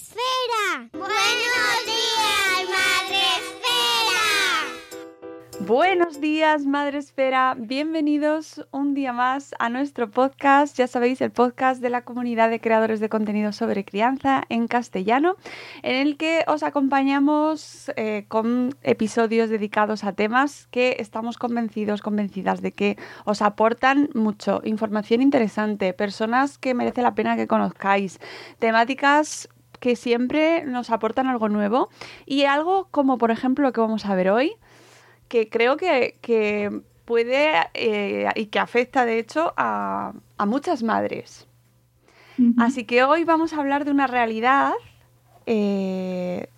Esfera. Buenos días, Madre Esfera. Buenos días, Madre Esfera. Bienvenidos un día más a nuestro podcast. Ya sabéis, el podcast de la comunidad de creadores de contenido sobre crianza en castellano, en el que os acompañamos eh, con episodios dedicados a temas que estamos convencidos, convencidas de que os aportan mucho, información interesante, personas que merece la pena que conozcáis, temáticas que siempre nos aportan algo nuevo y algo como por ejemplo lo que vamos a ver hoy, que creo que, que puede eh, y que afecta de hecho a, a muchas madres. Así que hoy vamos a hablar de una realidad eh,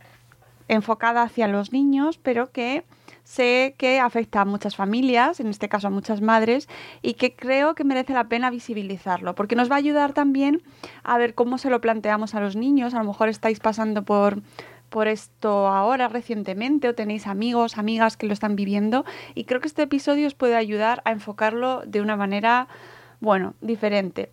enfocada hacia los niños, pero que sé que afecta a muchas familias, en este caso a muchas madres, y que creo que merece la pena visibilizarlo, porque nos va a ayudar también a ver cómo se lo planteamos a los niños. A lo mejor estáis pasando por, por esto ahora recientemente o tenéis amigos, amigas que lo están viviendo, y creo que este episodio os puede ayudar a enfocarlo de una manera, bueno, diferente.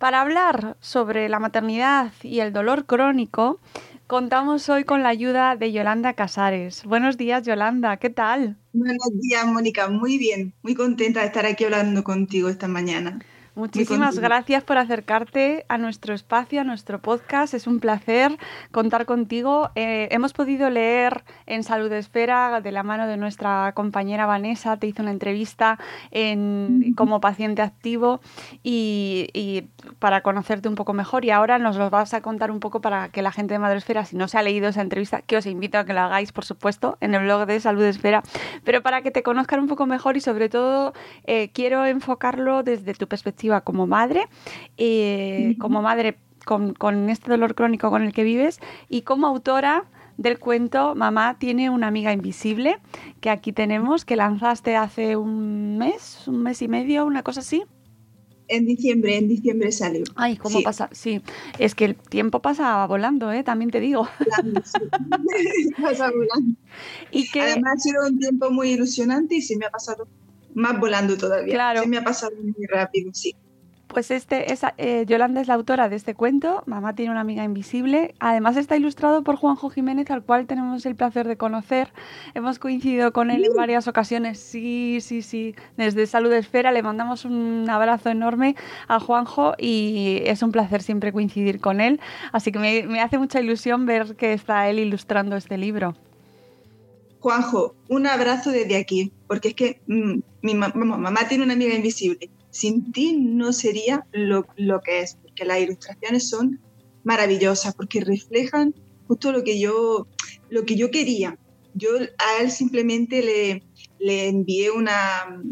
Para hablar sobre la maternidad y el dolor crónico, contamos hoy con la ayuda de Yolanda Casares. Buenos días, Yolanda, ¿qué tal? Buenos días, Mónica. Muy bien, muy contenta de estar aquí hablando contigo esta mañana. Muchísimas gracias por acercarte a nuestro espacio, a nuestro podcast. Es un placer contar contigo. Eh, hemos podido leer en Salud Esfera, de la mano de nuestra compañera Vanessa, te hizo una entrevista en- como paciente activo y, y para conocerte un poco mejor. Y ahora nos lo vas a contar un poco para que la gente de Madresfera, si no se ha leído esa entrevista, que os invito a que lo hagáis, por supuesto, en el blog de Salud Esfera, pero para que te conozcan un poco mejor y sobre todo eh, quiero enfocarlo desde tu perspectiva como madre, eh, como madre con, con este dolor crónico con el que vives y como autora del cuento Mamá tiene una amiga invisible, que aquí tenemos, que lanzaste hace un mes, un mes y medio, una cosa así. En diciembre, en diciembre salió. Ay, ¿cómo Sí. pasa? Sí, es que el tiempo pasa volando, ¿eh? también te digo. Volando, sí. Pasa volando. Y que Además ha sido un tiempo muy ilusionante y se me ha pasado más volando todavía. Claro. Se me ha pasado muy rápido, sí. Pues este, esa, eh, Yolanda es la autora de este cuento, Mamá tiene una amiga invisible. Además está ilustrado por Juanjo Jiménez, al cual tenemos el placer de conocer. Hemos coincidido con él en varias ocasiones. Sí, sí, sí. Desde Salud Esfera le mandamos un abrazo enorme a Juanjo y es un placer siempre coincidir con él. Así que me, me hace mucha ilusión ver que está él ilustrando este libro. Juanjo, un abrazo desde aquí, porque es que mm, mi mamá tiene una amiga invisible. Sin ti no sería lo, lo que es, porque las ilustraciones son maravillosas, porque reflejan justo lo que yo, lo que yo quería. Yo a él simplemente le, le envié una,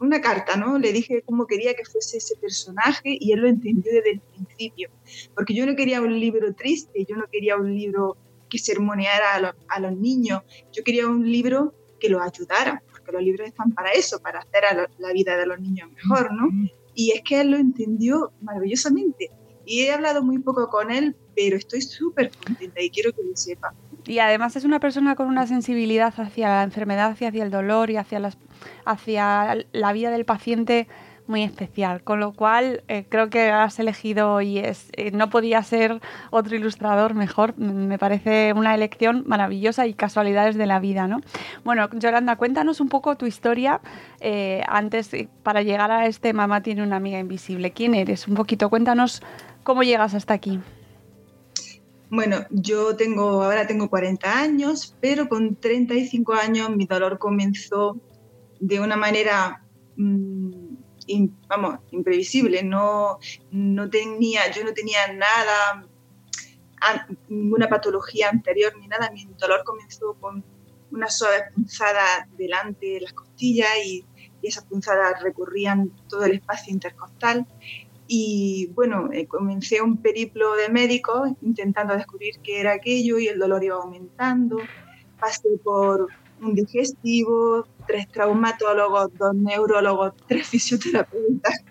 una carta, ¿no? Le dije cómo quería que fuese ese personaje y él lo entendió desde el principio. Porque yo no quería un libro triste, yo no quería un libro que sermoneara a, los- a los niños, yo quería un libro que los ayudara, porque los libros están para eso, para hacer a lo- la vida de los niños mejor, ¿no? Y es que él lo entendió maravillosamente. y he hablado muy poco con él, pero estoy súper contenta y quiero que lo sepa. Y además es una persona con una sensibilidad hacia la enfermedad y hacia el dolor y hacia, las, hacia la vida del paciente muy especial, con lo cual eh, creo que has elegido y es, eh, no podía ser otro ilustrador mejor, me parece una elección maravillosa y casualidades de la vida, ¿no? Bueno, Yolanda, cuéntanos un poco tu historia eh, antes, para llegar a este Mamá tiene una amiga invisible. ¿Quién eres? Un poquito, cuéntanos cómo llegas hasta aquí. Bueno, yo tengo, ahora tengo 40 años, pero con 35 años mi dolor comenzó de una manera vamos, imprevisible, no, no tenía, yo no tenía nada, ninguna patología anterior ni nada, mi dolor comenzó con una suave punzada delante de las costillas y, esas punzadas recorrían todo el espacio intercostal y bueno, eh, comencé un periplo de médicos intentando descubrir qué era aquello y el dolor iba aumentando. Pasé por un digestivo, tres traumatólogos, dos neurólogos, tres fisioterapeutas.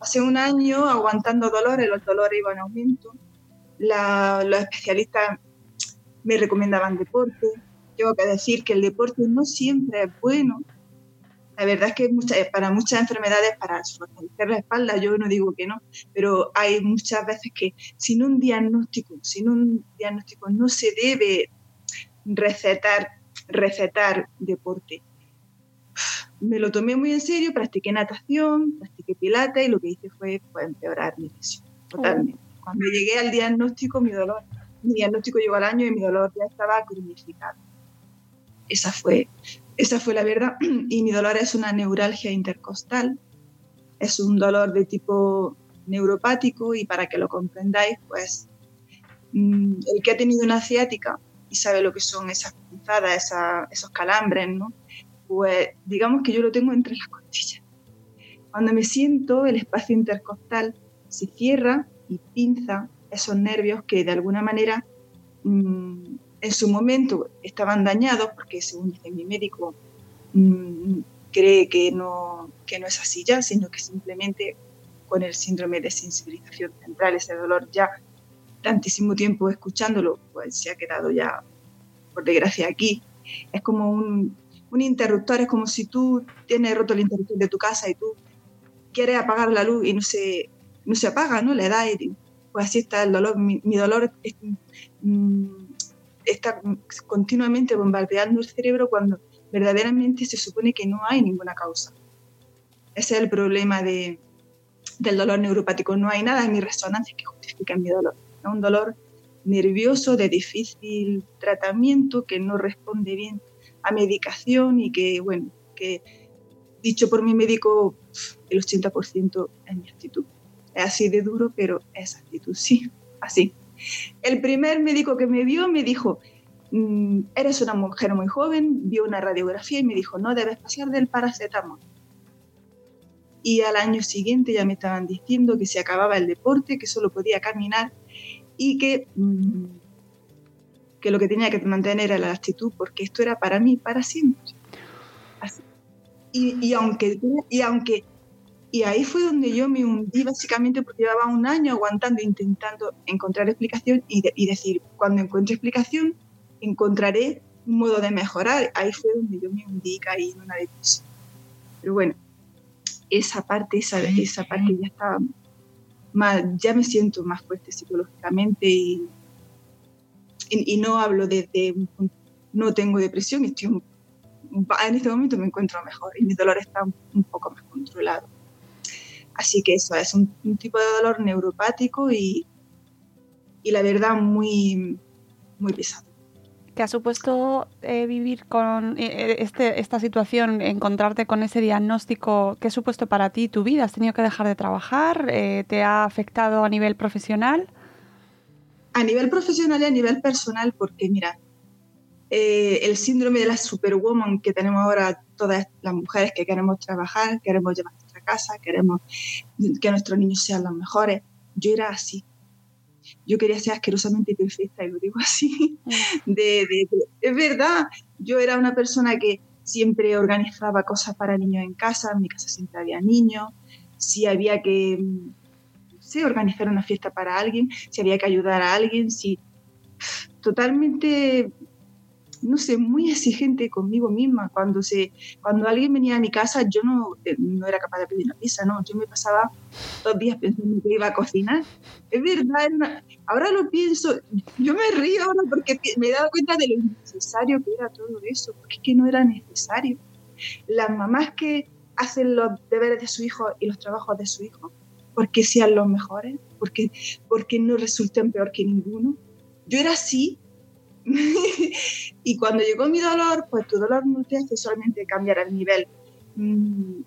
Hace un año aguantando dolores, los dolores iban en aumento. los especialistas me recomendaban deporte. Tengo que decir que el deporte no siempre es bueno. La verdad es que para muchas enfermedades, para fortalecer la espalda, yo no digo que no, pero hay muchas veces que sin un diagnóstico, sin un diagnóstico no se debe recetar recetar deporte. Me lo tomé muy en serio, practiqué natación, practiqué pilata y lo que hice fue, empeorar mi lesión, totalmente. Oh. Cuando llegué al diagnóstico, mi dolor, mi diagnóstico llegó al año y mi dolor ya estaba cronificado. Esa fue, esa fue la verdad. Y mi dolor es una neuralgia intercostal, es un dolor de tipo neuropático y para que lo comprendáis, pues mm, el que ha tenido una ciática y sabe lo que son esas punzadas, esos calambres, ¿no? Pues digamos que yo lo tengo entre las costillas. Cuando me siento, el espacio intercostal se cierra y pinza esos nervios que de alguna manera mm, en su momento estaban dañados, porque según dice mi médico, mm, cree que no, que no es así ya, sino que simplemente con el síndrome de sensibilización central, ese dolor ya tantísimo tiempo escuchándolo, pues se ha quedado ya, por desgracia, aquí. Es como un, un interruptor, es como si tú tienes roto el interruptor de tu casa y tú quieres apagar la luz y no se, no se apaga, ¿no? Le da y pues así está el dolor. Mi, dolor mm, está continuamente bombardeando el cerebro cuando verdaderamente se supone que no hay ninguna causa. Ese es el problema de, del dolor neuropático. No hay nada en mi resonancia que justifique mi dolor un dolor nervioso de difícil tratamiento que no responde bien a medicación y que, bueno, que dicho por mi médico, el 80% es mi actitud. Es así de duro, pero es actitud, sí, así. El primer médico que me vio me dijo, mm, eres una mujer muy joven, vio una radiografía y me dijo, no debes pasar del paracetamol. Y al año siguiente ya me estaban diciendo que se acababa el deporte, que solo podía caminar y que, mm, que lo que tenía que mantener era la actitud, porque esto era para mí para siempre. Y, y, aunque, y aunque y ahí fue donde yo me hundí básicamente porque llevaba un año aguantando, intentando encontrar explicación y, y, decir, cuando encuentre explicación, encontraré un modo de mejorar. Ahí fue donde yo me hundí caí en una depresión. Pero bueno, esa parte, esa, esa parte ya estaba ya me siento más fuerte psicológicamente y, no hablo desde, no tengo depresión, estoy en este momento me encuentro mejor y mi dolor está un, poco más controlado. Así que eso es un, tipo de dolor neuropático y, y la verdad muy, muy pesado. ¿Qué ha supuesto eh, vivir con eh, eh, este, esta situación, encontrarte con ese diagnóstico? ¿Qué ha supuesto para ti tu vida? ¿Has tenido que dejar de trabajar? ¿Te ha afectado a nivel profesional? A nivel profesional y a nivel personal, porque mira, el síndrome de la superwoman que tenemos ahora todas las mujeres que queremos trabajar, queremos llevar nuestra casa, queremos que nuestros niños sean los mejores. Yo era así yo quería ser asquerosamente perfecta, y lo digo así, mm. de, es verdad, yo era una persona que siempre organizaba cosas para niños en casa, en mi casa siempre había niños, si había que, sé organizar una fiesta para alguien, si había que ayudar a alguien, si totalmente no sé, muy exigente conmigo misma. Cuando, se, cuando alguien venía a mi casa, yo no, eh, no era capaz de pedir una pizza, no. Yo me pasaba dos días pensando que iba a cocinar. Es verdad, ahora lo pienso, yo me río ahora porque me he dado cuenta de lo necesario que era todo eso, porque es que no era necesario. Las mamás que hacen los deberes de su hijo y los trabajos de su hijo, porque sean los mejores, porque, porque no resulten peor que ninguno. Yo era así y cuando llegó mi dolor, pues tu dolor no te hace solamente cambiar el nivel mm,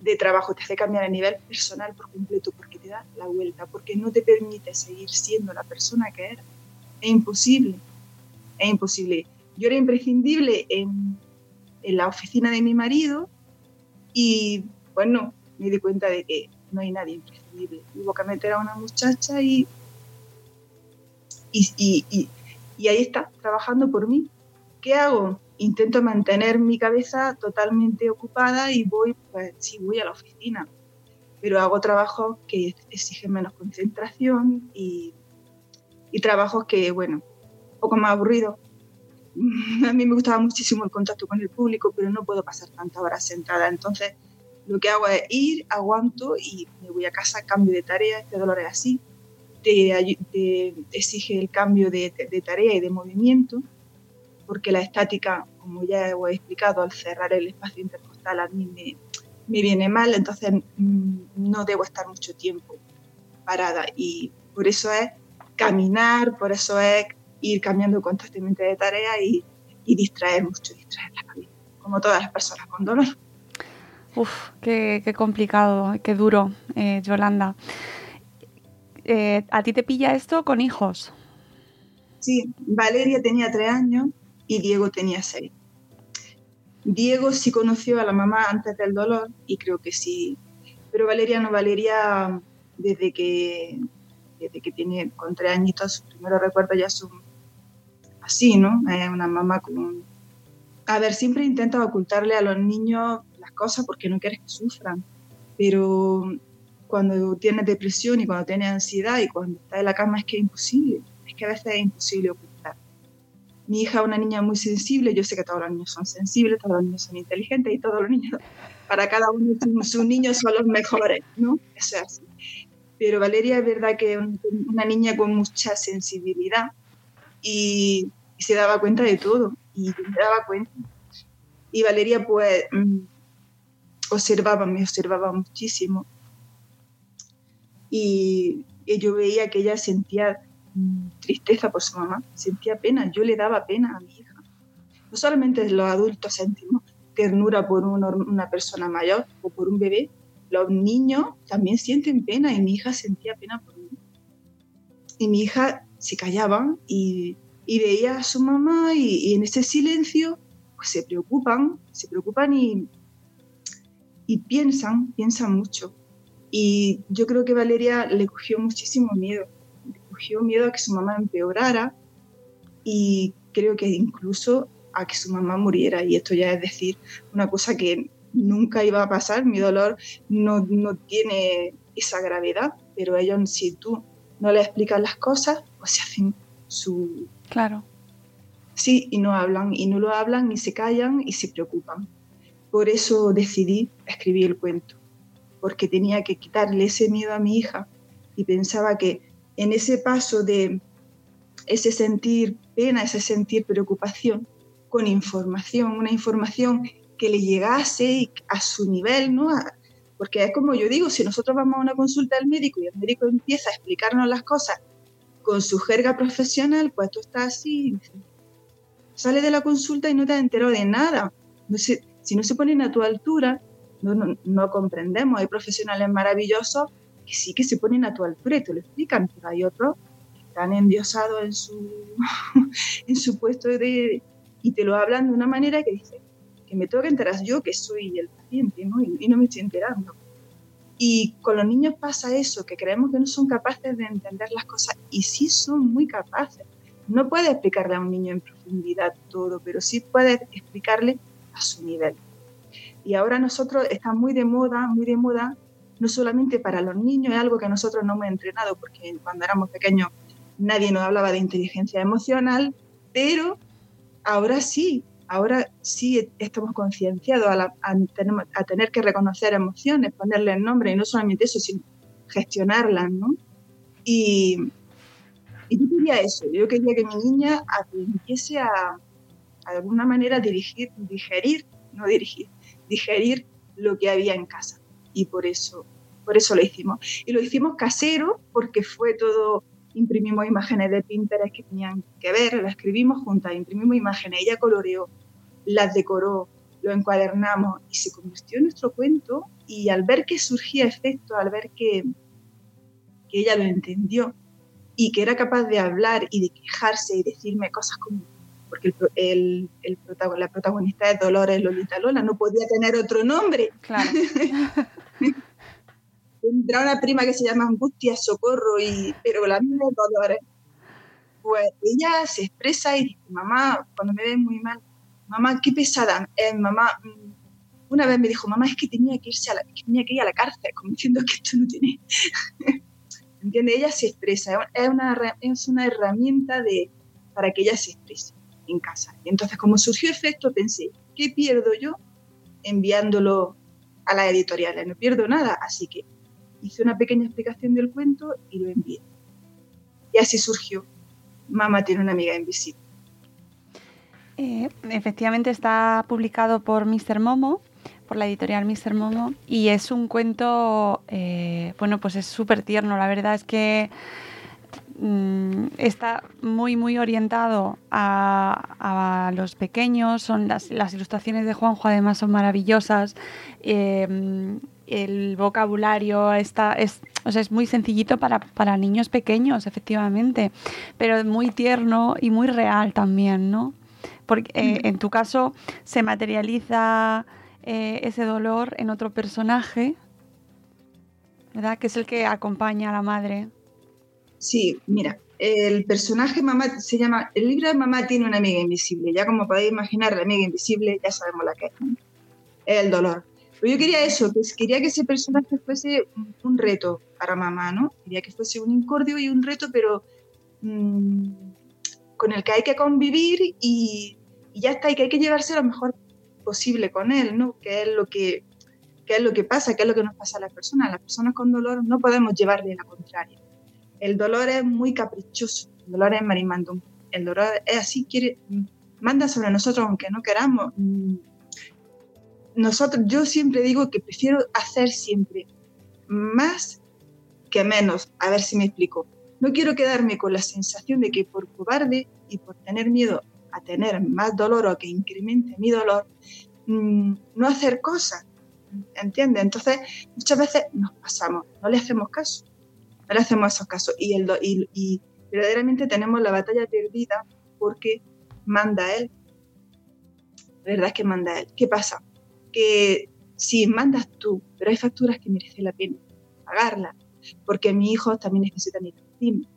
de trabajo, te hace cambiar el nivel personal por completo, porque te da la vuelta, porque no te permite seguir siendo la persona que eres. Es imposible, es imposible. Yo era imprescindible en, en la oficina de mi marido y, bueno, me di cuenta de que no hay nadie imprescindible. Hubo que meter a una muchacha y, y y ahí está, trabajando por mí. ¿Qué hago? Intento mantener mi cabeza totalmente ocupada y voy, pues sí, voy a la oficina, pero hago trabajos que exigen menos concentración y, y trabajos que, bueno, un poco más aburridos. A mí me gustaba muchísimo el contacto con el público, pero no puedo pasar tantas horas sentada. Entonces, lo que hago es ir, aguanto y me voy a casa, cambio de tarea, este dolor es así, te, exige el cambio de, tarea y de movimiento, porque la estática, como ya he explicado, al cerrar el espacio intercostal a mí me, me viene mal, entonces mm, no debo estar mucho tiempo parada y por eso es caminar, por eso es ir cambiando constantemente de tarea y, y distraer mucho, distraer la cabeza, como todas las personas con dolor. Uf, qué, qué complicado, qué duro, eh, Yolanda. Eh, ¿a ti te pilla esto con hijos? Sí, Valeria tenía tres años y Diego tenía seis. Diego sí conoció a la mamá antes del dolor y creo que sí, pero Valeria no, Valeria desde que, desde que tiene con tres añitos, sus primeros recuerdos ya son así, ¿no? Es una mamá con... A ver, siempre intenta ocultarle a los niños las cosas porque no quieres que sufran, pero cuando tienes depresión y cuando tienes ansiedad y cuando estás en la cama es que es imposible, es que a veces es imposible ocultar. Mi hija es una niña muy sensible, yo sé que todos los niños son sensibles, todos los niños son inteligentes y todos los niños, para cada uno sus niños son los mejores, ¿no? Eso es así. Pero Valeria es verdad que es una niña con mucha sensibilidad y, se daba cuenta de todo y me daba cuenta. Y Valeria pues mm, observaba, me observaba muchísimo y, yo veía que ella sentía mm, tristeza por su mamá, sentía pena, yo le daba pena a mi hija. No solamente los adultos sentimos ternura por una persona mayor o por un bebé, los niños también sienten pena y mi hija sentía pena por mí. Y mi hija se callaba y, veía a su mamá y, y, en ese silencio pues se preocupan, se preocupan y, y piensan, piensan mucho. Y yo creo que Valeria le cogió muchísimo miedo, le cogió miedo a que su mamá empeorara y creo que incluso a que su mamá muriera. Y esto ya es decir, una cosa que nunca iba a pasar, mi dolor no, no tiene esa gravedad, pero ellos si tú no le explicas las cosas, pues se hacen su... Claro. Sí, y no hablan, y no lo hablan, y se callan, y se preocupan. Por eso decidí escribir el cuento porque tenía que quitarle ese miedo a mi hija y pensaba que en ese paso de ese sentir pena, ese sentir preocupación, con información, una información que le llegase a su nivel, ¿no? porque es como yo digo, si nosotros vamos a una consulta al médico y el médico empieza a explicarnos las cosas con su jerga profesional, pues tú estás así, sale de la consulta y no te has enterado de nada. No si no se ponen a tu altura, no, comprendemos. Hay profesionales maravillosos que sí que se ponen a tu altura y te lo explican, pero hay otros que están endiosados en su, en su puesto de, y te lo hablan de una manera que dice que me tengo que enterar yo que soy el paciente ¿no? Y, y, no me estoy enterando. Y con los niños pasa eso, que creemos que no son capaces de entender las cosas y sí son muy capaces. No puedes explicarle a un niño en profundidad todo, pero sí puedes explicarle a su nivel. Y ahora nosotros está muy de moda, muy de moda no solamente para los niños, es algo que nosotros no hemos entrenado, porque cuando éramos pequeños nadie nos hablaba de inteligencia emocional, pero ahora sí, ahora sí estamos concienciados a, tener que reconocer emociones, ponerle nombre, y no solamente eso, sino gestionarlas, ¿no? Y, yo quería eso, yo quería que mi niña aprendiese a, de alguna manera, dirigir, digerir, no dirigir, digerir lo que había en casa. Y por eso, por eso lo hicimos. Y lo hicimos casero porque fue todo, imprimimos imágenes de Pinterest que tenían que ver, las escribimos juntas, imprimimos imágenes, ella coloreó, las decoró, lo encuadernamos y se convirtió en nuestro cuento y al ver que surgía efecto, al ver que, que ella lo entendió y que era capaz de hablar y de quejarse y decirme cosas como porque el, el, la protagonista de Dolores Lolita Lola no podía tener otro nombre. Claro. Tendrá una prima que se llama Angustia, Socorro, y, pero la misma de Dolores. Pues ella se expresa y dice, mamá, cuando me ven muy mal, mamá, qué pesada. Eh, mamá, mm, una vez me dijo, mamá, es que tenía que irse a la, tenía que ir a la cárcel, como diciendo que esto no tiene... ¿Entiende? Ella se expresa, es una, es una herramienta de, para que ella se exprese en casa. Y entonces, como surgió efecto, pensé, ¿qué pierdo yo enviándolo a la editorial? No pierdo nada, así que hice una pequeña explicación del cuento y lo envié. Y así surgió. Mamá tiene una amiga invisible. Eh, efectivamente está publicado por Mr. Momo, por la editorial Mr. Momo, y es un cuento, eh, bueno, pues es súper tierno. La verdad es que Mm, está muy, muy orientado a, los pequeños. Son las, ilustraciones de Juanjo, además, son maravillosas. Eh, el vocabulario está, es, es muy sencillito para, niños pequeños, efectivamente, pero muy tierno y muy real también, ¿no? Porque eh, en tu caso se materializa eh, ese dolor en otro personaje, ¿verdad? Que es el que acompaña a la madre. Sí, mira, el personaje mamá se llama, el libro de mamá tiene una amiga invisible, ya como podéis imaginar, la amiga invisible, ya sabemos la que es, el dolor. Pero yo quería eso, que quería que ese personaje fuese un reto para mamá, ¿no? Quería que fuese un incordio y un reto, pero mm, con el que hay que convivir y, ya está, y que hay que llevarse lo mejor posible con él, ¿no? Que es lo que, que es lo que pasa, que es lo que nos pasa a las personas. Las personas con dolor no podemos llevarle la contraria el dolor es muy caprichoso, el dolor es marimandum, el dolor es así, quiere, manda sobre nosotros aunque no queramos. Nosotros, yo siempre digo que prefiero hacer siempre más que menos, a ver si me explico. No quiero quedarme con la sensación de que por cobarde y por tener miedo a tener más dolor o que incremente mi dolor, mm, no hacer cosas, ¿entiendes? Entonces, muchas veces nos pasamos, no le hacemos caso no le hacemos esos casos. Y, el, y, verdaderamente tenemos la batalla perdida porque manda él. La verdad es que manda él. ¿Qué pasa? Que si mandas tú, pero hay facturas que merece la pena pagarlas, porque mis hijos también necesitan ir al cine,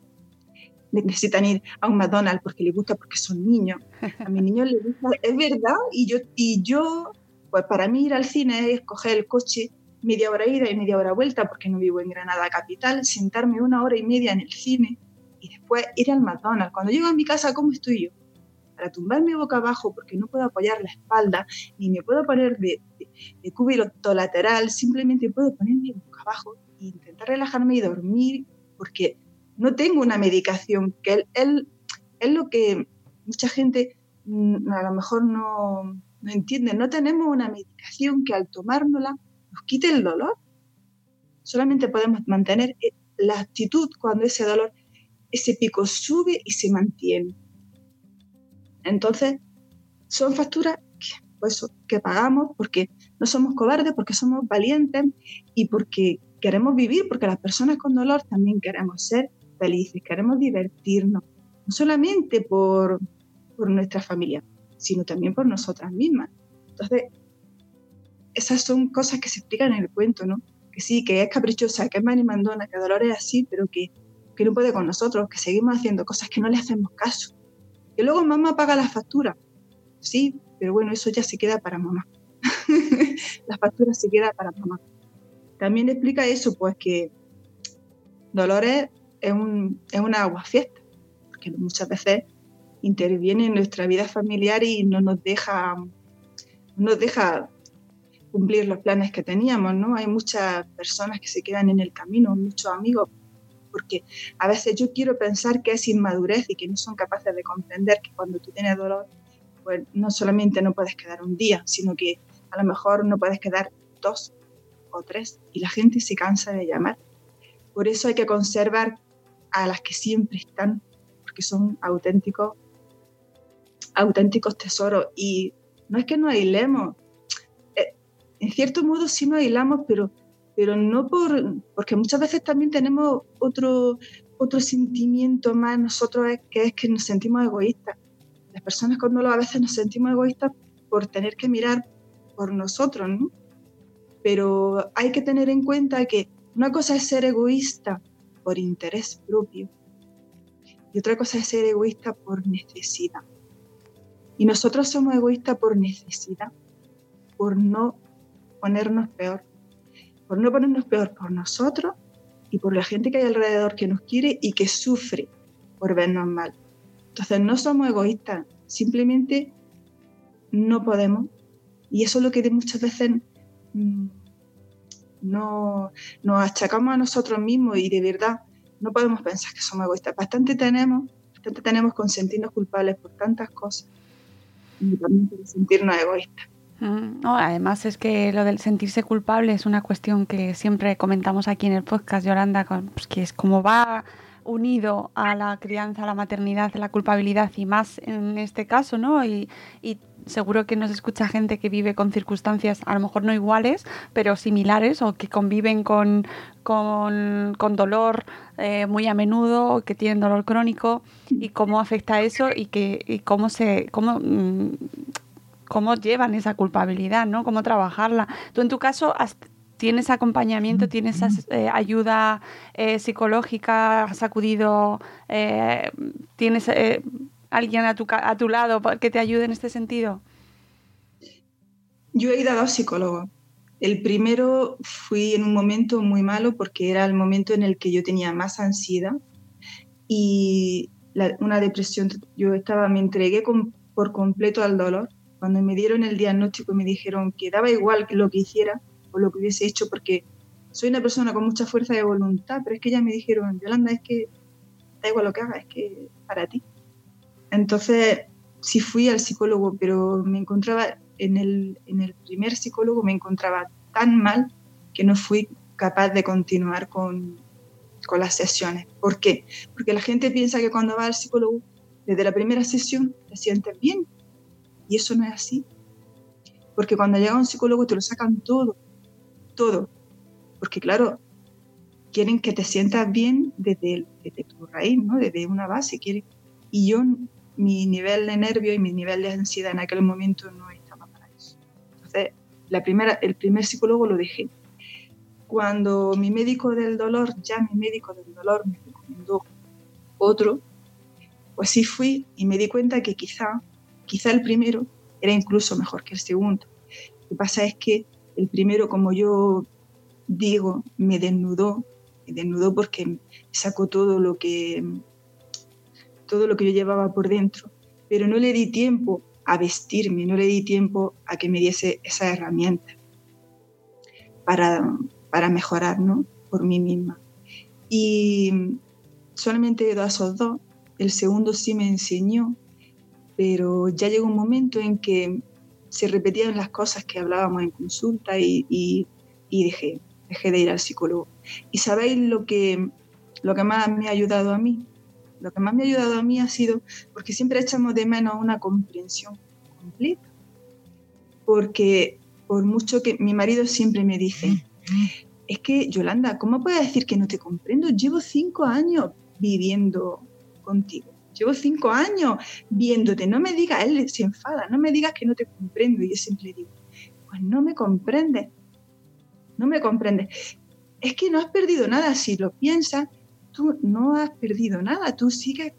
necesitan ir a un McDonald's porque les gusta, porque son niños. A mis niños les gusta, es verdad, y yo, y yo, pues para mí ir al cine es coger el coche media hora ida y media hora vuelta, porque no vivo en Granada capital, sentarme una hora y media en el cine y después ir al McDonald's. Cuando llego a mi casa, ¿cómo estoy yo? Para tumbarme boca abajo porque no puedo apoyar la espalda, ni me puedo poner de, de, cúbito lateral, simplemente puedo ponerme boca abajo e intentar relajarme y dormir, porque no tengo una medicación, que es lo que mucha gente mm, a lo mejor no, no entiende. No tenemos una medicación que al tomárnosla quite el dolor. Solamente podemos mantener la actitud cuando ese dolor, ese pico sube y se mantiene. Entonces, son facturas que, pues, que pagamos porque no somos cobardes, porque somos valientes y porque queremos vivir, porque las personas con dolor también queremos ser felices, queremos divertirnos, no solamente por, por nuestra familia, sino también por nosotras mismas. Entonces, esas son cosas que se explican en el cuento, ¿no? Que sí, que es caprichosa, que es mandona, que Dolores es así, pero que, que no puede con nosotros, que seguimos haciendo cosas que no le hacemos caso. Que luego mamá paga la factura, sí, pero bueno, eso ya se queda para mamá. la factura se queda para mamá. también explica eso, pues que Dolores es, un, es una agua fiesta, porque muchas veces interviene en nuestra vida familiar y no nos deja, no nos deja cumplir los planes que teníamos, ¿no? Hay muchas personas que se quedan en el camino, muchos amigos, porque a veces yo quiero pensar que es inmadurez y que no son capaces de comprender que cuando tú tienes dolor, pues no solamente no puedes quedar un día, sino que a lo mejor no puedes quedar dos o tres y la gente se cansa de llamar. Por eso hay que conservar a las que siempre están, porque son auténticos, auténticos tesoros. Y no es que nos aislemos, en cierto modo sí nos aislamos, pero, pero no por, porque muchas veces también tenemos otro, otro sentimiento más nosotros, que es que nos sentimos egoístas. Las personas con dolor a veces nos sentimos egoístas por tener que mirar por nosotros, ¿no? Pero hay que tener en cuenta que una cosa es ser egoísta por interés propio y otra cosa es ser egoísta por necesidad. Y nosotros somos egoístas por necesidad, por no ponernos peor, por no ponernos peor por nosotros y por la gente que hay alrededor que nos quiere y que sufre por vernos mal. Entonces no somos egoístas, simplemente no podemos. Y eso es lo que muchas veces mm, no, nos achacamos a nosotros mismos y de verdad no podemos pensar que somos egoístas. Bastante tenemos, bastante tenemos con sentirnos culpables por tantas cosas y también por sentirnos egoístas. No, además es que lo del sentirse culpable es una cuestión que siempre comentamos aquí en el podcast, Yolanda, pues que es como va unido a la crianza, a la maternidad, a la culpabilidad y más en este caso, ¿no? Y, y seguro que nos escucha gente que vive con circunstancias a lo mejor no iguales, pero similares o que conviven con, con, con dolor eh, muy a menudo o que tienen dolor crónico y cómo afecta eso y, que, y cómo se... Cómo, mm, cómo llevan esa culpabilidad, ¿no? Cómo trabajarla. Tú en tu caso has, ¿Tienes acompañamiento? ¿Tienes eh, ayuda eh, psicológica? ¿Has acudido? Eh, ¿Tienes alguien a tu, a tu lado que te ayude en este sentido? Yo he ido a dos psicólogos. El primero fui en un momento muy malo porque era el momento en el que yo tenía más ansiedad y una depresión. Yo estaba, me entregué por completo al dolor. Cuando me dieron el diagnóstico me dijeron que daba igual lo que hiciera, o lo que hubiese hecho porque soy una persona con mucha fuerza de voluntad, pero es que ya me dijeron, Yolanda, es que da igual lo que haga, es que para ti. Entonces, sí fui al psicólogo, pero me encontraba en el, en el primer psicólogo, me encontraba tan mal que no fui capaz de continuar con, con las sesiones. ¿Por qué? Porque la gente piensa que cuando va al psicólogo, desde la primera sesión, te sientes bien. Y eso no es así. Porque cuando llega un psicólogo te lo sacan todo todo. Porque claro, quieren que te sientas bien desde, tu raíz, ¿no? desde una base. Quieren, y yo, mi nivel de nervio y mi nivel de ansiedad en aquel momento no estaba para eso. Entonces, la primera, el primer psicólogo lo dejé. Cuando mi médico del dolor, ya mi médico del dolor me recomendó otro, pues sí fui y me di cuenta que quizá, quizá el primero era incluso mejor que el segundo. Lo que pasa es que el primero, como yo digo, me desnudó, me desnudó porque sacó todo lo que todo lo que yo llevaba por dentro, pero no le di tiempo a vestirme, no le di tiempo a que me diese esa herramienta para, para mejorar por mí misma. Y solamente he ido esos dos, el segundo sí me enseñó, pero ya llegó un momento en que se repetían las cosas que hablábamos en consulta y, y, dejé, dejé de ir al psicólogo. ¿Y sabéis lo que, lo que más me ha ayudado a mí? Lo que más me ha ayudado a mí ha sido porque siempre echamos de menos una comprensión completa. Porque por mucho que mi marido siempre me dice, es que Yolanda, ¿cómo puedes decir que no te comprendo? Llevo cinco años viviendo contigo llevo cinco años viéndote, no me digas, él se enfada, no me digas que no te comprendo. Y yo siempre digo, pues no me comprendes, no me comprendes. Es que no has perdido nada, si lo piensas, tú no has perdido nada, tú sigues,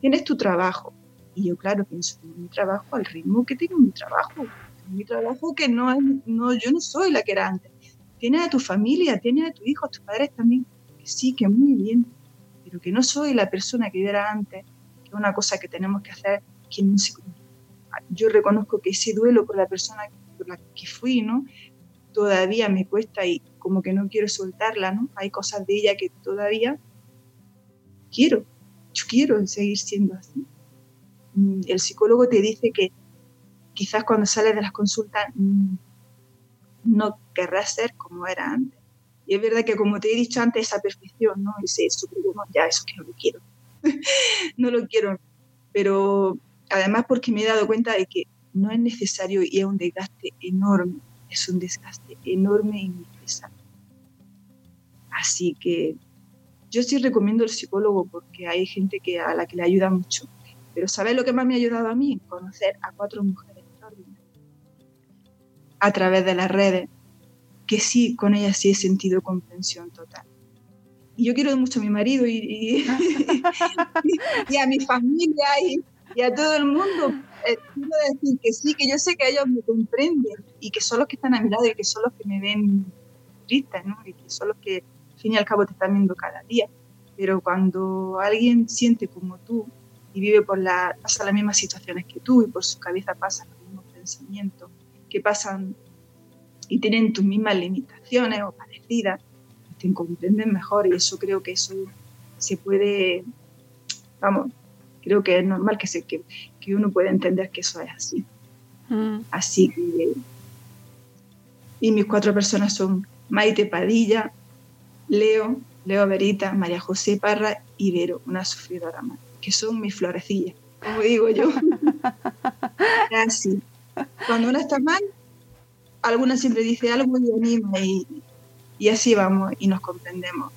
tienes tu trabajo. Y yo, claro, pienso en mi trabajo al ritmo que tengo mi trabajo. Mi trabajo que no, no, yo no soy la que era antes. tienes a tu familia, tienes a tu hijo, a tus padres también, que sí, que muy bien, pero que no soy la persona que yo era antes, es una cosa que tenemos que hacer, que no yo reconozco que ese duelo por la persona por la que fui, ¿no? Todavía me cuesta y como que no quiero soltarla, ¿no? Hay cosas de ella que todavía quiero, yo quiero seguir siendo así. Mm, el psicólogo te dice que quizás cuando sales de las consultas mm, no querrás ser como era antes. Y es verdad que, como te he dicho antes, esa perfección, ¿no? Ese ya, eso que no lo quiero. no lo quiero. Pero además porque me he dado cuenta de que no es necesario y es un desgaste enorme. Es un desgaste enorme y necesario. Así que yo sí recomiendo el psicólogo porque hay gente que, a la que le ayuda mucho. Pero ¿sabes lo que más me ha ayudado a mí? Conocer a cuatro mujeres extraordinarias a través de las redes, que sí, con ellas sí he sentido comprensión total. Y yo quiero mucho a mi marido y, y, a mi familia y, a todo el mundo. Eh, quiero decir que sí, que yo sé que ellos me comprenden y que son los que están a mi lado y que son los que me ven triste, ¿no? Y que son los que fin y al cabo te están viendo cada día. Pero cuando alguien siente como tú y vive por la, pasa las mismas situaciones que tú y por su cabeza pasan los mismos pensamientos que pasan y tienen tus mismas limitaciones o parecidas, te comprenden mejor y eso creo que eso se puede, vamos, creo que es normal que, se, que, que uno puede entender que eso es así. Mm. Así que, y mis cuatro personas son Maite Padilla, Leo, Leo Verita, María José Parra y Vero, una sufridora más, que son mis florecillas, como digo yo. Así. Cuando una está mal, alguna siempre dice algo y anima y, y así vamos y nos comprendemos.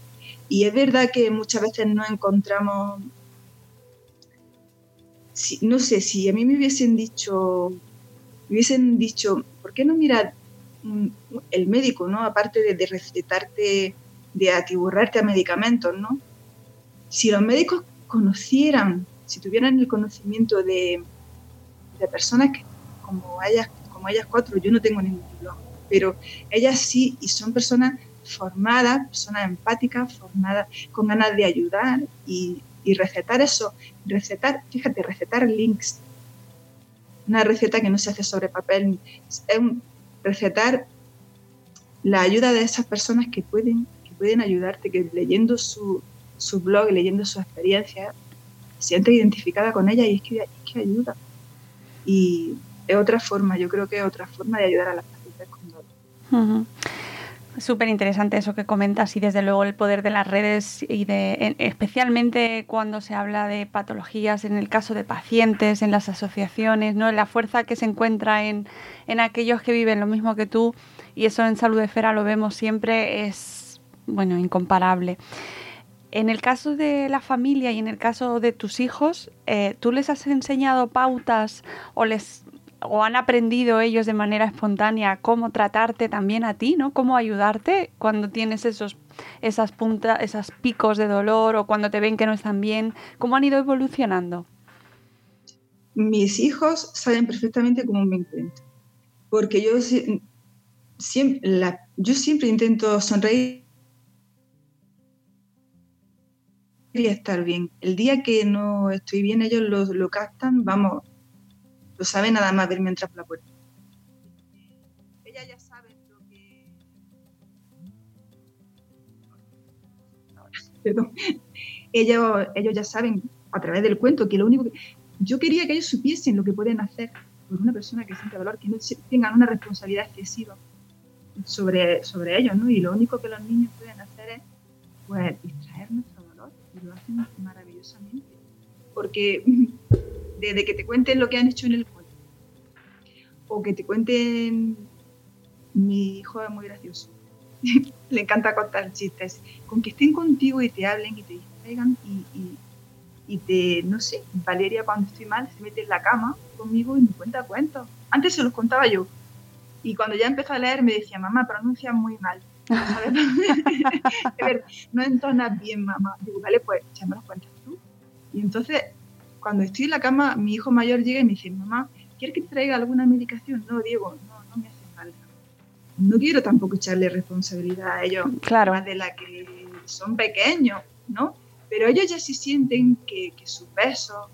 Y es verdad que muchas veces no encontramos, no sé, si a mí me hubiesen dicho, me hubiesen dicho, ¿por qué no mirar el médico, ¿no? Aparte de, de recetarte de atiburrarte a medicamentos, ¿no? Si los médicos conocieran, si tuvieran el conocimiento de, personas que, como ellas, como ellas cuatro, yo no tengo ningún blog, pero ellas sí, y son personas formadas, personas empáticas, formadas, con ganas de ayudar y, recetar eso, recetar, fíjate, recetar links. Una receta que no se hace sobre papel, es recetar la ayuda de esas personas que pueden pueden ayudarte, que leyendo su, su blog, leyendo su experiencia, siente identificada con ella y es que, que ayuda. Y es otra forma, yo creo que es otra forma de ayudar a las con dolor. Súper interesante eso que comentas y desde luego el poder de las redes y de especialmente cuando se habla de patologías en el caso de pacientes, en las asociaciones, ¿no? La fuerza que se encuentra en, en aquellos que viven lo mismo que tú y eso en salud esfera lo vemos siempre es bueno, incomparable. En el caso de la familia y en el caso de tus hijos, eh, ¿tú les has enseñado pautas o les o han aprendido ellos de manera espontánea cómo tratarte también a ti, ¿no? Cómo ayudarte cuando tienes esos esas puntas, esos picos de dolor o cuando te ven que no están bien, ¿cómo han ido evolucionando? Mis hijos saben perfectamente cómo me encuentro, porque yo siempre, intento sonreír estar bien. El día que no estoy bien, ellos lo, lo captan, vamos, lo saben nada más verme entrar por la puerta. Ella ya sabe lo que... Perdón. Ellos, ellos ya saben a través del cuento que lo único que... Yo quería que ellos supiesen lo que pueden hacer por una persona que siente dolor, que no tengan una responsabilidad excesiva sobre, sobre ellos, ¿no? Y lo único que los niños pueden hacer es, pues, distraernos lo hacen maravillosamente. Porque desde que te cuenten lo que han hecho en el cuento, o que te cuenten, mi hijo es muy gracioso, le encanta contar chistes, con que estén contigo y te hablen y te distraigan y, y, te, no sé, Valeria cuando estoy mal se mete en la cama conmigo y me cuenta cuentos. Antes se los contaba yo. Y cuando ya empezó a leer me decía, mamá, pronuncia muy mal. no entonas bien, mamá. Digo, vale, pues ya me lo cuentas tú. Y entonces, cuando estoy en la cama, mi hijo mayor llega y me dice, mamá, ¿quieres que te traiga alguna medicación? No, Diego, no, no me hace falta. no quiero tampoco echarle responsabilidad a ellos, Claro. más de la que son pequeños, ¿no? Pero ellos ya se sienten que, que sus besos,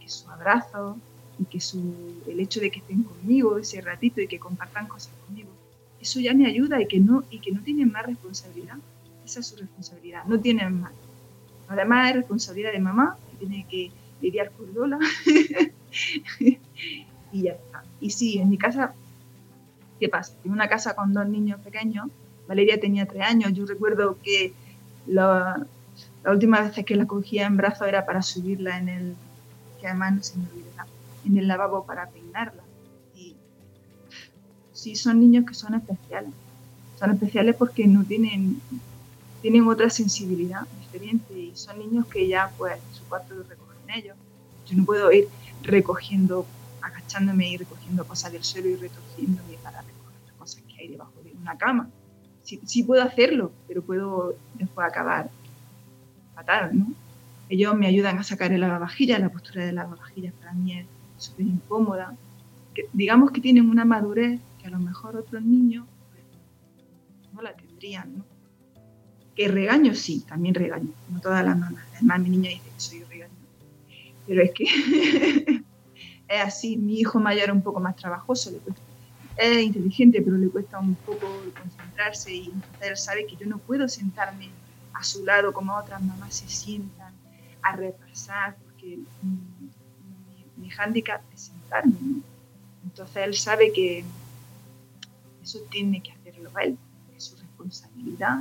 que su abrazo y que su, el hecho de que estén conmigo ese ratito y que compartan cosas conmigo, eso ya me ayuda y que no, y que no tienen más responsabilidad. Esa es su responsabilidad, no tienen más. Además es responsabilidad de mamá, que tiene que lidiar con Lola. y ya está. Y sí, en mi casa, ¿qué pasa? En una casa con dos niños pequeños, Valeria tenía tres años, yo recuerdo que la, la última vez que la cogía en brazos era para subirla en el, que además no se me en el lavabo para peinarla. Y sí, son niños que son especiales. Son especiales porque no tienen, tienen otra sensibilidad diferente y son niños que ya, pues, su cuarto lo ellos. Yo no puedo ir recogiendo, agachándome y recogiendo cosas del suelo y retorciéndome para recoger cosas que hay debajo de una cama. Sí, sí puedo hacerlo, pero puedo después acabar fatal, ¿no? Ellos me ayudan a sacar el lavavajillas, la postura del lavavajillas para mí es súper incómoda. Que, digamos que tienen una madurez que a lo mejor otros niños pues, no la tendrían, ¿no? Que regaño, sí, también regaño, como todas las mamás. Además, mi niña dice que soy regaño. Pero es que es así, mi hijo mayor es un poco más trabajoso, le cuesta, es inteligente, pero le cuesta un poco concentrarse y él sabe que yo no puedo sentarme a su lado como otras mamás se sientan a repasar, porque mi, mi hándicap es sentarme. Entonces él sabe que eso tiene que hacerlo él, es su responsabilidad,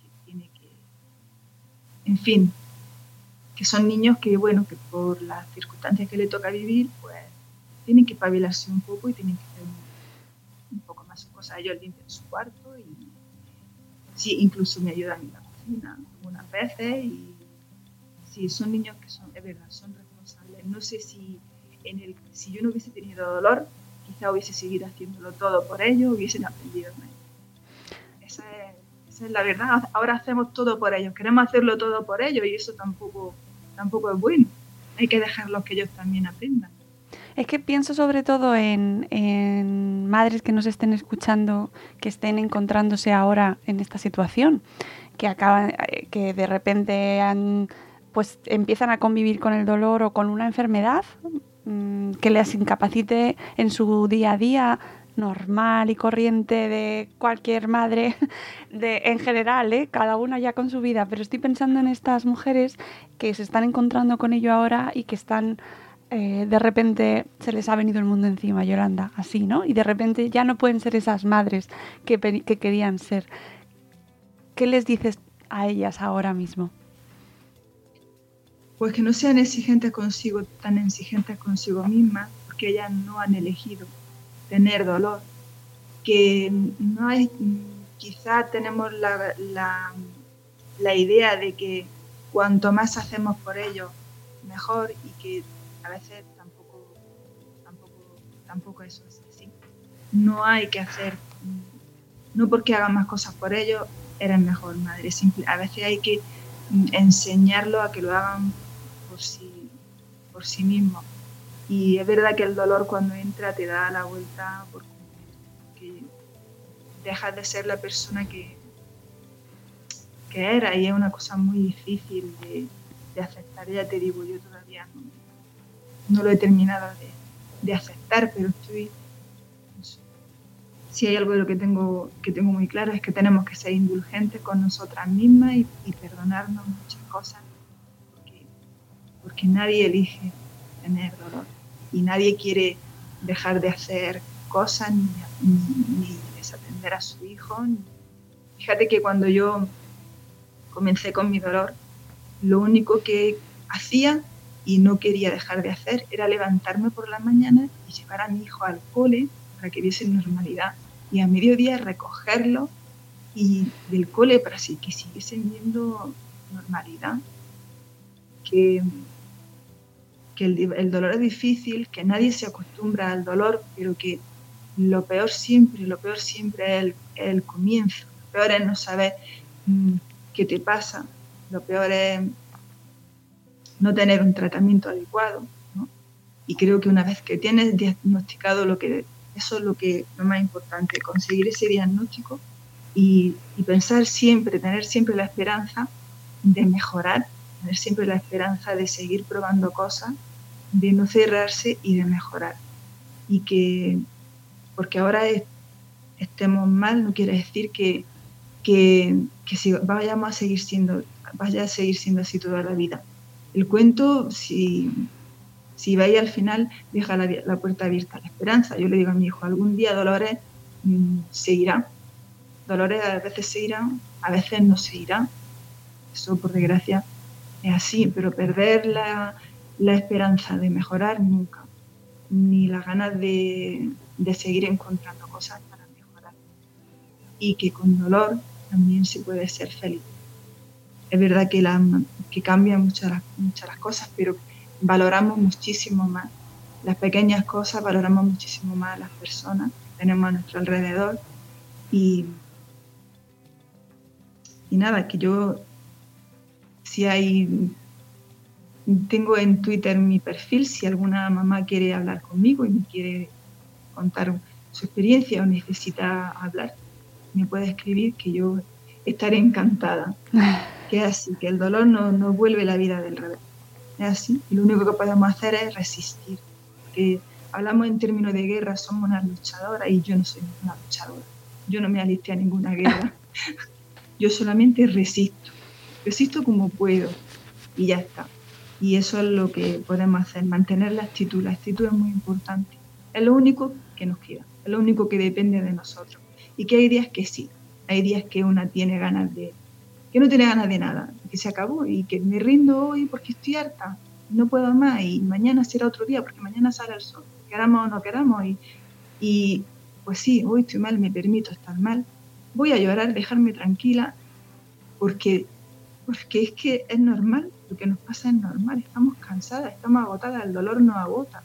que tiene que, en fin, son niños que, bueno, que por las circunstancias que le toca vivir, pues tienen que pabilarse un poco y tienen que hacer un, poco más cosas. Ellos limpian su cuarto y sí, incluso me ayudan en la cocina algunas veces y sí, son niños que son, es verdad, son responsables. No sé si, en el, si yo no hubiese tenido dolor, quizá hubiese seguido haciéndolo todo por ellos, hubiesen aprendido. Esa es, esa es la verdad. Ahora hacemos todo por ellos, queremos hacerlo todo por ellos y eso tampoco, tampoco es bueno. Hay que dejarlos que ellos también aprendan. Es que pienso sobre todo en, en, madres que nos estén escuchando, que estén encontrándose ahora en esta situación, que acaban, que de repente han, pues empiezan a convivir con el dolor o con una enfermedad mmm, que les incapacite en su día a día normal y corriente de cualquier madre de, en general, ¿eh? cada una ya con su vida, pero estoy pensando en estas mujeres que se están encontrando con ello ahora y que están eh, de repente se les ha venido el mundo encima, Yolanda, así, ¿no? Y de repente ya no pueden ser esas madres que, que querían ser. ¿Qué les dices a ellas ahora mismo? Pues que no sean exigentes consigo, tan exigentes consigo mismas, porque ellas no han elegido tener dolor. Que no hay, quizá tenemos la, la, la idea de que cuanto más hacemos por ellos, mejor y que a veces tampoco, tampoco, tampoco eso es así. No hay que hacer, no porque hagan más cosas por ellos, eres mejor madre. Simple, a veces hay que enseñarlo a que lo hagan por sí, por sí mismos. Y es verdad que el dolor cuando entra te da la vuelta porque, dejas de ser la persona que, que era. Y es una cosa muy difícil de, aceptar. Ya te digo, yo todavía. No, lo he terminado de, aceptar, pero estoy... Si hay algo de lo que tengo, que tengo muy claro es que tenemos que ser indulgentes con nosotras mismas y, perdonarnos muchas cosas, porque nadie elige tener dolor y nadie quiere dejar de hacer cosas ni, desatender a su hijo. Fíjate que cuando yo comencé con mi dolor, lo único que hacía y no quería dejar de hacer era levantarme por la mañana y llevar a mi hijo al cole para que viese normalidad y a mediodía recogerlo y del cole para que siguiesen viendo normalidad. Que, que el, el, dolor es difícil, que nadie se acostumbra al dolor, pero que lo peor siempre, lo peor siempre es el, el comienzo. Lo peor es no saber mmm, qué te pasa, lo peor es no tener un tratamiento adecuado. ¿no? Y creo que una vez que tienes diagnosticado lo que Eso es lo que lo más importante, conseguir ese diagnóstico y, y pensar siempre, tener siempre la esperanza de mejorar, tener siempre la esperanza de seguir probando cosas, de no cerrarse y de mejorar. Y que, porque ahora estemos mal, no quiere decir que, que, que si vayamos a seguir siendo, vaya a seguir siendo así toda la vida. El cuento, si, si vais al final, deja la, la, puerta abierta a la esperanza. Yo le digo a mi hijo, algún día Dolores mmm, se irá. Dolores a veces se irá, a veces no se irá. Eso, por desgracia, es así, pero perder la, la esperanza de mejorar nunca, ni las ganas de, de seguir encontrando cosas para mejorar. Y que con dolor también se puede ser feliz es verdad que, la, que cambian muchas las, muchas las cosas, pero valoramos muchísimo más las pequeñas cosas, valoramos muchísimo más las personas que tenemos a nuestro alrededor. Y, y nada, que yo, si hay, tengo en Twitter mi perfil, si alguna mamá quiere hablar conmigo y me quiere contar su experiencia o necesita hablar, me puede escribir que yo estaré encantada. que es así, que el dolor no, no vuelve la vida del revés. Es así, y lo único que podemos hacer es resistir. Que hablamos en términos de guerra, somos una luchadora y yo no soy una luchadora. Yo no me alisté a ninguna guerra. yo solamente resisto. Resisto como puedo y ya está. Y eso es lo que podemos hacer, mantener la actitud. La actitud es muy importante. Es lo único que nos queda, es lo único que depende de nosotros. Y que hay días que sí, hay días que una tiene ganas de, que no tiene ganas de nada, que se acabó y que me rindo hoy porque estoy harta, no puedo más y mañana será otro día porque mañana sale el sol, queramos o no queramos y, y pues sí, hoy estoy mal, me permito estar mal, voy a llorar, dejarme tranquila porque, porque es que es normal, lo que nos pasa es normal, estamos cansadas, estamos agotadas, el dolor nos agota,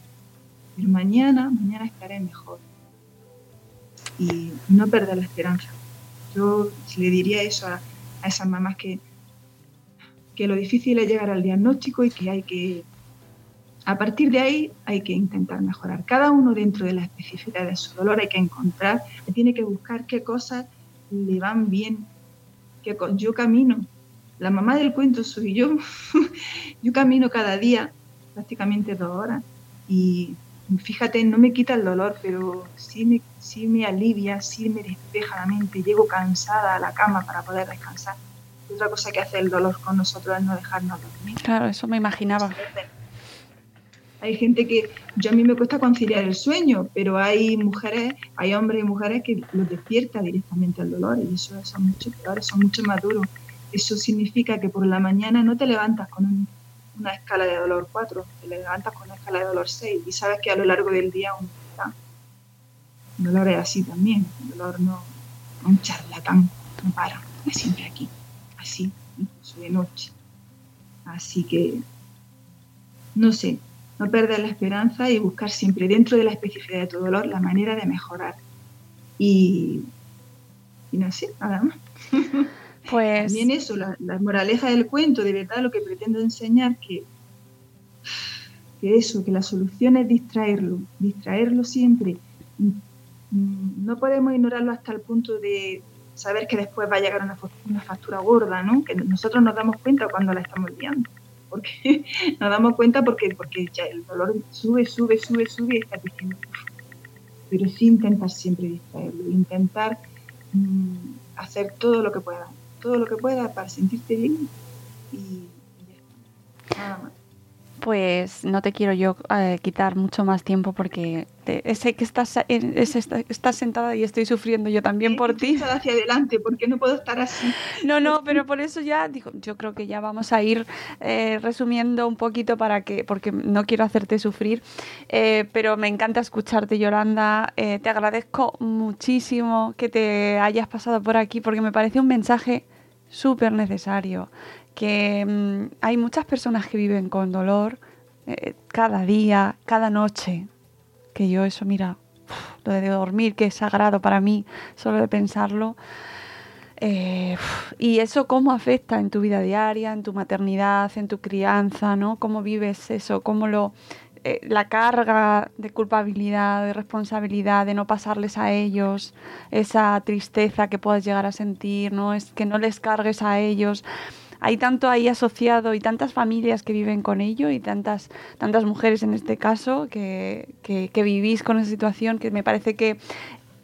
pero mañana, mañana estaré mejor y no perder la esperanza. Yo le diría eso a, a esas mamás que, que lo difícil es llegar al diagnóstico y que hay que, a partir de ahí, hay que intentar mejorar. Cada uno dentro de la especificidad de su dolor hay que encontrar, tiene que buscar qué cosas le van bien. Que yo camino, la mamá del cuento soy yo, yo camino cada día prácticamente dos horas y fíjate, no me quita el dolor, pero sí me, sí me alivia, sí me despeja la mente, llego cansada a la cama para poder descansar. Y otra cosa que hace el dolor con nosotros es no dejarnos dormir. Claro, eso me imaginaba. Hay gente que, yo a mí me cuesta conciliar el sueño, pero hay mujeres, hay hombres y mujeres que los despierta directamente el dolor y eso son mucho peores, son mucho más duros. Eso significa que por la mañana no te levantas con un una escala de dolor 4, te levantas con una escala de dolor 6 y sabes que a lo largo del día un dolor es así también, el dolor no un charlatán, no para, es siempre aquí, así, incluso de noche. Así que, no sé, no perder la esperanza y buscar siempre dentro de la especificidad de tu dolor la manera de mejorar. Y, y no sé, nada más. Pues... También eso, la, la, moraleja del cuento, de verdad lo que pretendo enseñar que, que eso, que la solución es distraerlo, distraerlo siempre. No podemos ignorarlo hasta el punto de saber que después va a llegar una, factura gorda, ¿no? Que nosotros nos damos cuenta cuando la estamos liando. Porque nos damos cuenta porque, porque ya el dolor sube, sube, sube, sube y está diciendo. Pero sí intentar siempre distraerlo, intentar mmm, hacer todo lo que pueda todo lo que pueda para sentirte bien y. Nada más. Pues no te quiero yo eh, quitar mucho más tiempo porque te, sé que estás, es, estás sentada y estoy sufriendo yo también por ti. hacia adelante, porque no puedo estar así. No, no, pero por eso ya digo, yo creo que ya vamos a ir eh, resumiendo un poquito para que, porque no quiero hacerte sufrir, eh, pero me encanta escucharte, Yolanda. Eh, te agradezco muchísimo que te hayas pasado por aquí porque me parece un mensaje súper necesario que mmm, hay muchas personas que viven con dolor eh, cada día, cada noche, que yo eso, mira, lo de dormir, que es sagrado para mí, solo de pensarlo. Eh, y eso cómo afecta en tu vida diaria, en tu maternidad, en tu crianza, ¿no? Cómo vives eso, cómo lo eh, la carga de culpabilidad, de responsabilidad, de no pasarles a ellos, esa tristeza que puedas llegar a sentir, ¿no? Es que no les cargues a ellos. Hay tanto ahí asociado y tantas familias que viven con ello y tantas, tantas mujeres en este caso que, que, vivís con esa situación que me parece que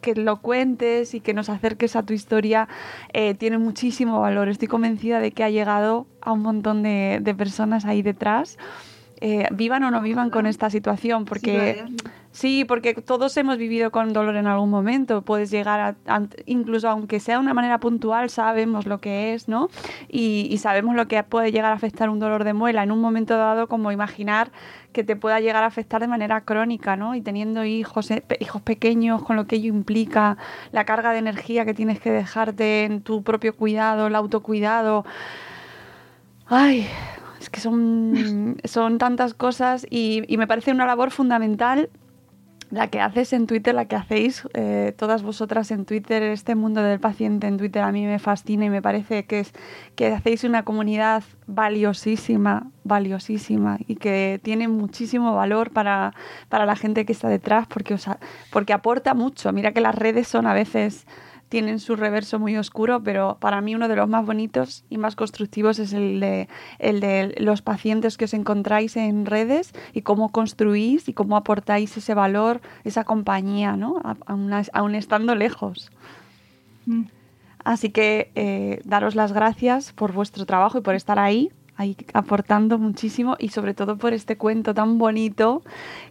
que lo cuentes y que nos acerques a tu historia eh, tiene muchísimo valor. Estoy convencida de que ha llegado a un montón de, de personas ahí detrás. Eh, vivan o no vivan con esta situación, porque sí, porque todos hemos vivido con dolor en algún momento. Puedes llegar a, incluso aunque sea de una manera puntual, sabemos lo que es, ¿no? Y, sabemos lo que puede llegar a afectar un dolor de muela en un momento dado, como imaginar que te pueda llegar a afectar de manera crónica, ¿no? Y teniendo hijos, eh, hijos pequeños, con lo que ello implica, la carga de energía que tienes que dejarte en tu propio cuidado, el autocuidado. Ay, es que son, son tantas cosas y, me parece una labor fundamental la que haces en Twitter, la que hacéis eh, todas vosotras en Twitter, este mundo del paciente en Twitter a mí me fascina y me parece que es que hacéis una comunidad valiosísima, valiosísima y que tiene muchísimo valor para, para la gente que está detrás porque, porque aporta mucho. Mira que las redes son a veces tienen su reverso muy oscuro, pero para mí uno de los más bonitos y más constructivos es el de, el de los pacientes que os encontráis en redes y cómo construís y cómo aportáis ese valor, esa compañía, ¿no? aún, estando lejos. Mm. Así que eh, daros las gracias por vuestro trabajo y por estar ahí ahí aportando muchísimo y sobre todo por este cuento tan bonito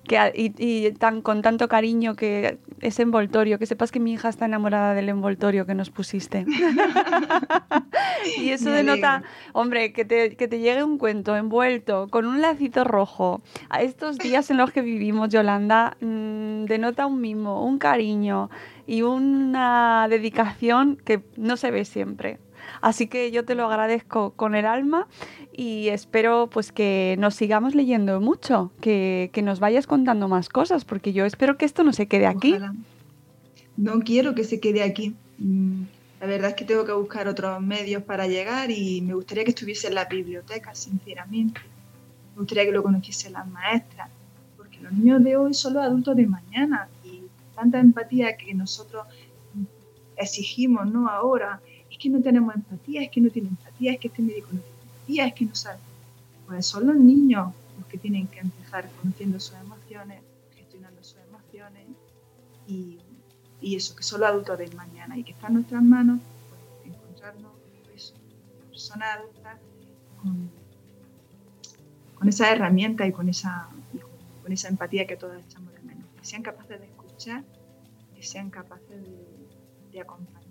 que, y, tan, con tanto cariño que ese envoltorio, que sepas que mi hija está enamorada del envoltorio que nos pusiste. y eso denota, hombre, que te, que te llegue un cuento envuelto con un lacito rojo a estos días en los que vivimos, Yolanda, mm, denota un mimo, un cariño y una dedicación que no se ve siempre. Así que yo te lo agradezco con el alma y espero pues que nos sigamos leyendo mucho, que, nos vayas contando más cosas, porque yo espero que esto no se quede aquí. No quiero que se quede aquí. Mm, la verdad es que tengo que buscar otros medios para llegar y me gustaría que estuviese en la biblioteca, sinceramente. Me gustaría que lo conociesen las maestras, porque los niños de hoy son los adultos de mañana y tanta empatía que nosotros exigimos, ¿no? Ahora que no tenemos empatía, es que no tiene empatía, es que este médico no tiene empatía, es que no sabe. Pues son los niños los que tienen que empezar conociendo sus emociones, gestionando sus emociones y, eso, que son los adultos del mañana y que está en nuestras manos pues, encontrarnos eso, persona adulta con, con esa herramienta y con esa, empatía que todas echamos de menos. Que sean capaces de escuchar, que sean capaces de acompañar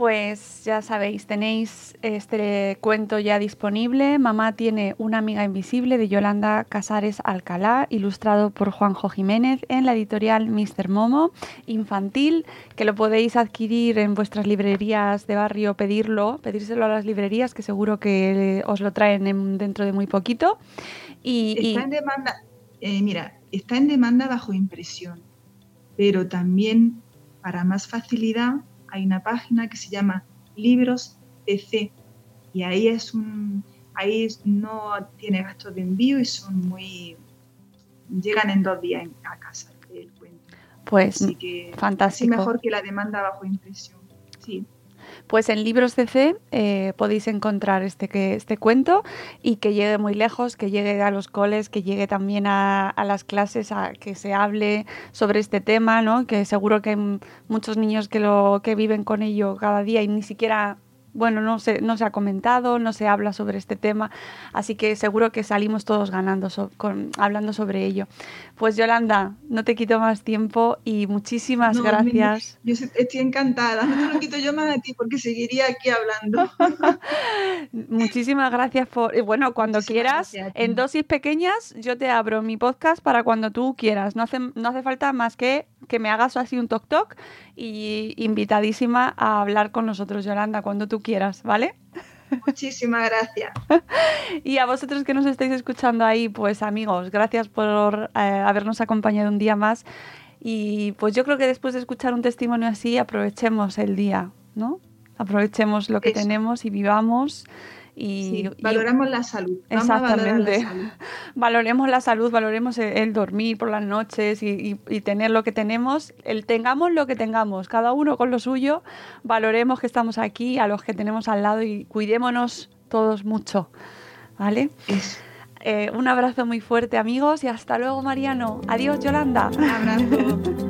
pues ya sabéis, tenéis este cuento ya disponible. Mamá tiene una amiga invisible de Yolanda Casares Alcalá, ilustrado por Juanjo Jiménez en la editorial Mr. Momo, infantil, que lo podéis adquirir en vuestras librerías de barrio, pedirlo, pedírselo a las librerías, que seguro que os lo traen dentro de muy poquito. Y, está en demanda, eh, mira, está en demanda bajo impresión, pero también para más facilidad hay una página que se llama Libros PC y ahí es un ahí no tiene gastos de envío y son muy llegan en dos días a casa el cuento. Pues Así que fantástico. Es mejor que la demanda bajo impresión. Sí. Pues en Libros CC eh, podéis encontrar este, que, este cuento y que llegue muy lejos, que llegue a los coles, que llegue también a, las clases, a que se hable sobre este tema, ¿no? que seguro que hay muchos niños que, lo, que viven con ello cada día y ni siquiera bueno, no se, no se ha comentado, no se habla sobre este tema, así que seguro que salimos todos ganando con, hablando sobre ello. Pues Yolanda, no te quito más tiempo y muchísimas gracias. yo estoy encantada, no te lo quito yo más a ti porque seguiría aquí hablando. muchísimas gracias por, bueno, cuando quieras, en dosis pequeñas, yo te abro mi podcast para cuando tú quieras, no hace, no hace falta más que que me hagas así un toc toc y invitadísima a hablar con nosotros, Yolanda, cuando tú quieras, ¿vale? Muchísimas gracias. y a vosotros que nos estáis escuchando ahí, pues amigos, gracias por eh, habernos acompañado un día más. Y pues yo creo que después de escuchar un testimonio así, aprovechemos el día, ¿no? Aprovechemos lo que tenemos y vivamos Y, Sí, y- valoramos la salud. Vamos valorar la Exactamente. salud. valoremos la salud, valoremos el, el dormir por las noches y, y- y tener lo que tenemos, el tengamos lo que tengamos, cada uno con lo suyo, valoremos que estamos aquí, a los que tenemos al lado y cuidémonos todos mucho, ¿vale? Eh, un abrazo muy fuerte amigos y hasta luego Mariano. Adiós Yolanda. Un abrazo.